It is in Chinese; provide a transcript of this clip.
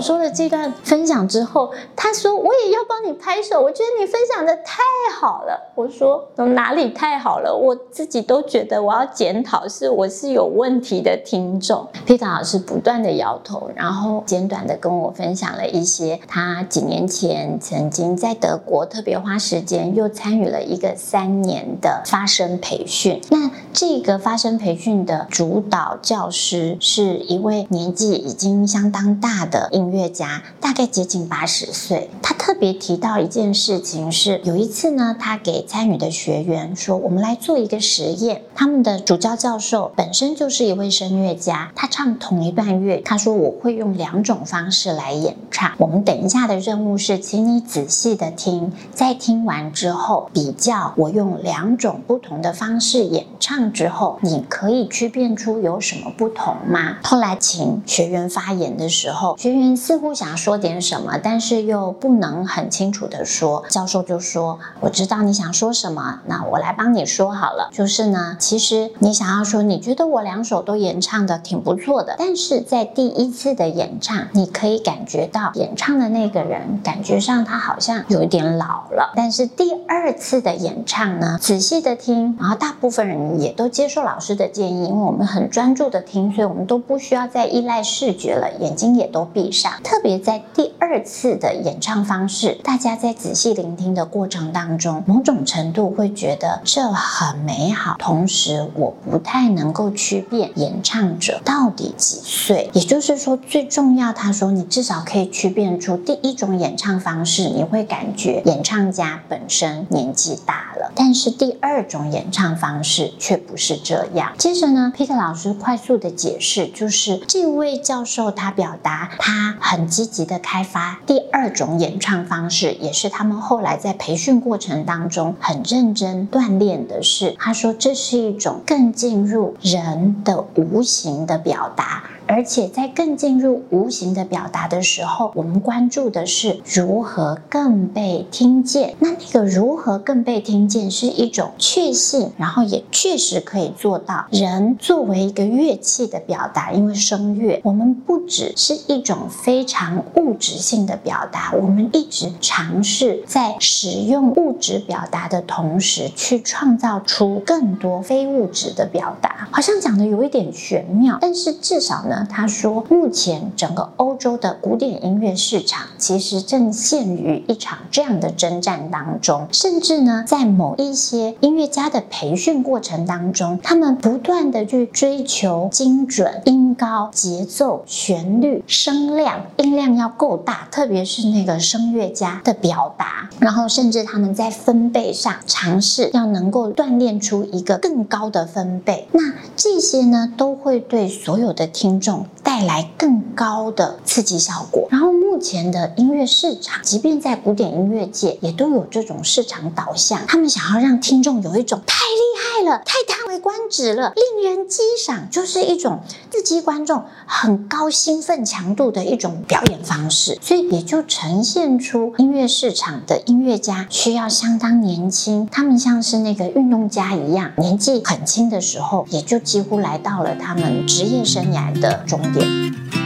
说了这段分享之后，他说我也要帮你拍手，我觉得你分享的太好了。我说哪里太好了？我自己都觉得我要检讨，是我是有问题的听众。Peter 老师不断的摇头，然后简短的跟我分享了一些他几年前曾经在德国特别花时间又参与了一个三年的发声培训。那这个发声培训的主导教师是一位年纪已经相当大的乐家，大概接近八十岁。他特别提到一件事情是，有一次呢，他给参与的学员说：“我们来做一个实验。”他们的主教教授本身就是一位声乐家，他唱同一段乐，他说：“我会用两种方式来演唱。我们等一下的任务是，请你仔细的听，在听完之后比较我用两种不同的方式演唱之后，你可以区辨出有什么不同吗？”后来请学员发言的时候，学员似乎想说点什么，但是又不能很清楚的说。教授就说：“我知道你想说什么，那我来帮你说好了。就是呢，其实你想要说，你觉得我两首都演唱的挺不错的，但是在第一次的演唱，你可以感觉到演唱的那个人感觉上他好像有一点老了。但是第二次的演唱呢，仔细的听，然后大部分人也都接受老师的建议，因为我们很专注的听，所以我们都不需要再依赖视觉了，眼睛也都闭上。特别在第二次的演唱方式，大家在仔细聆听的过程当中，某种程度会觉得这很美好。同时，我不太能够区辨演唱者到底几岁。也就是说，最重要，他说你至少可以区辨出第一种演唱方式，你会感觉演唱家本身年纪大了。但是第二种演唱方式却不是这样。接着呢，Peter 老师快速的解释，就是这位教授他表达他很积极的开发第二种演唱方式，也是他们后来在培训过程当中很认真锻炼的事，他说这是一种更进入人的无形的表达。而且在更进入无形的表达的时候，我们关注的是如何更被听见。那那个如何更被听见是一种确信，然后也确实可以做到。人作为一个乐器的表达，因为声乐，我们不只是一种非常物质性的表达，我们一直尝试在使用物质表达的同时，去创造出更多非物质的表达。好像讲的有一点玄妙，但是至少呢。他说，目前整个欧洲的古典音乐市场其实正陷于一场这样的征战当中，甚至呢，在某一些音乐家的培训过程当中，他们不断的去追求精准、音高、节奏、旋律、声量，音量要够大，特别是那个声乐家的表达，然后甚至他们在分贝上尝试要能够锻炼出一个更高的分贝。那这些呢，都会对所有的听众。带来更高的刺激效果。然后，目前的音乐市场，即便在古典音乐界，也都有这种市场导向。他们想要让听众有一种太叹为观止了、令人激赏，就是一种刺激观众很高兴奋强度的一种表演方式。所以，也就呈现出音乐市场的音乐家需要相当年轻。他们像是那个运动家一样，年纪很轻的时候，也就几乎来到了他们职业生涯的终点。